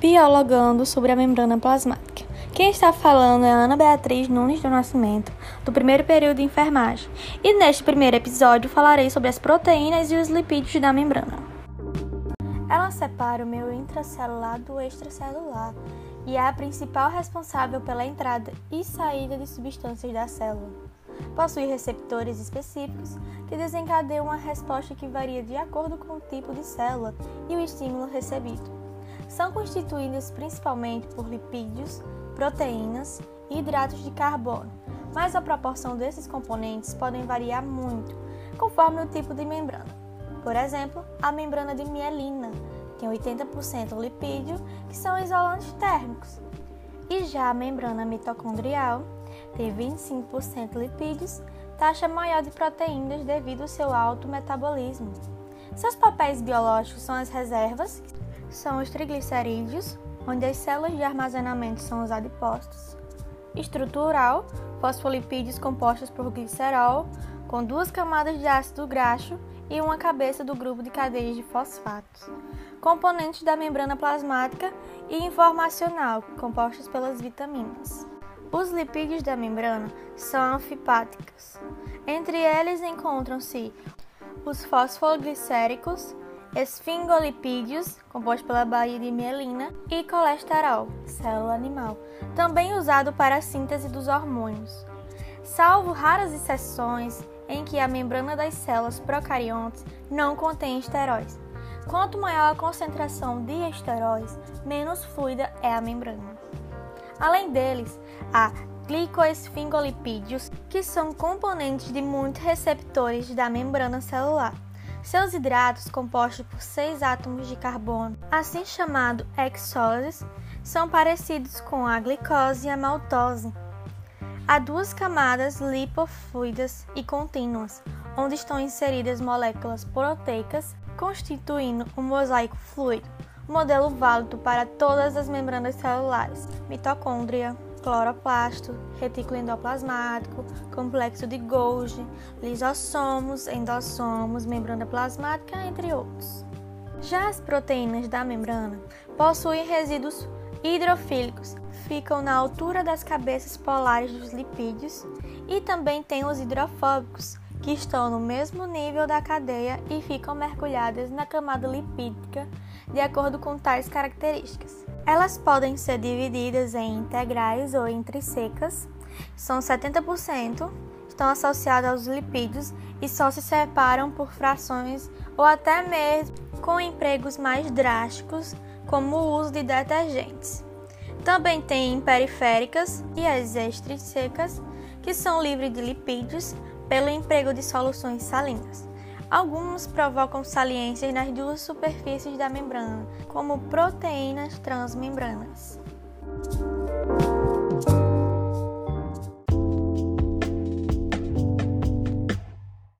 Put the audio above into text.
dialogando sobre a membrana plasmática. Quem está falando é Ana Beatriz Nunes do Nascimento, do primeiro período de enfermagem, e neste primeiro episódio falarei sobre as proteínas e os lipídios da membrana. Ela separa o meio intracelular do extracelular e é a principal responsável pela entrada e saída de substâncias da célula. Possui receptores específicos que desencadeiam uma resposta que varia de acordo com o tipo de célula e o estímulo recebido. São constituídas principalmente por lipídios, proteínas e hidratos de carbono, mas a proporção desses componentes podem variar muito conforme o tipo de membrana. Por exemplo, a membrana de mielina tem 80% lipídio, que são isolantes térmicos, e já a membrana mitocondrial tem 25% lipídios, taxa maior de proteínas devido ao seu alto metabolismo. Seus papéis biológicos são as reservas, são os triglicerídeos, onde as células de armazenamento são os adipócitos. Estrutural, fosfolipídios compostos por glicerol, com duas camadas de ácido graxo e uma cabeça do grupo de cadeias de fosfatos. Componentes da membrana plasmática e informacional, compostos pelas vitaminas. Os lipídios da membrana são anfipáticos. Entre eles encontram-se os fosfoglicéricos, esfingolipídios, compostos pela baía de mielina, e colesterol, célula animal, também usado para a síntese dos hormônios. Salvo raras exceções em que a membrana das células procariontes não contém esteróis. Quanto maior a concentração de esteróis, menos fluida é a membrana. Além deles, há glicoesfingolipídios, que são componentes de muitos receptores da membrana celular. Seus hidratos, compostos por seis átomos de carbono, assim chamado hexoses, são parecidos com a glicose e a maltose. Há duas camadas lipofluidas e contínuas, onde estão inseridas moléculas proteicas, constituindo um mosaico fluido, modelo válido para todas as membranas celulares: mitocôndria, cloroplasto, retículo endoplasmático, complexo de Golgi, lisossomos, endossomos, membrana plasmática, entre outros. Já as proteínas da membrana possuem resíduos hidrofílicos, ficam na altura das cabeças polares dos lipídios e também tem os hidrofóbicos, que estão no mesmo nível da cadeia e ficam mergulhadas na camada lipídica de acordo com tais características. Elas podem ser divididas em integrais ou intrinsecas, são 70%, estão associadas aos lipídios e só se separam por frações ou até mesmo com empregos mais drásticos, como o uso de detergentes. Também tem periféricas e as extrinsecas, que são livres de lipídios pelo emprego de soluções salinas. Alguns provocam saliências nas duas superfícies da membrana, como proteínas transmembranas.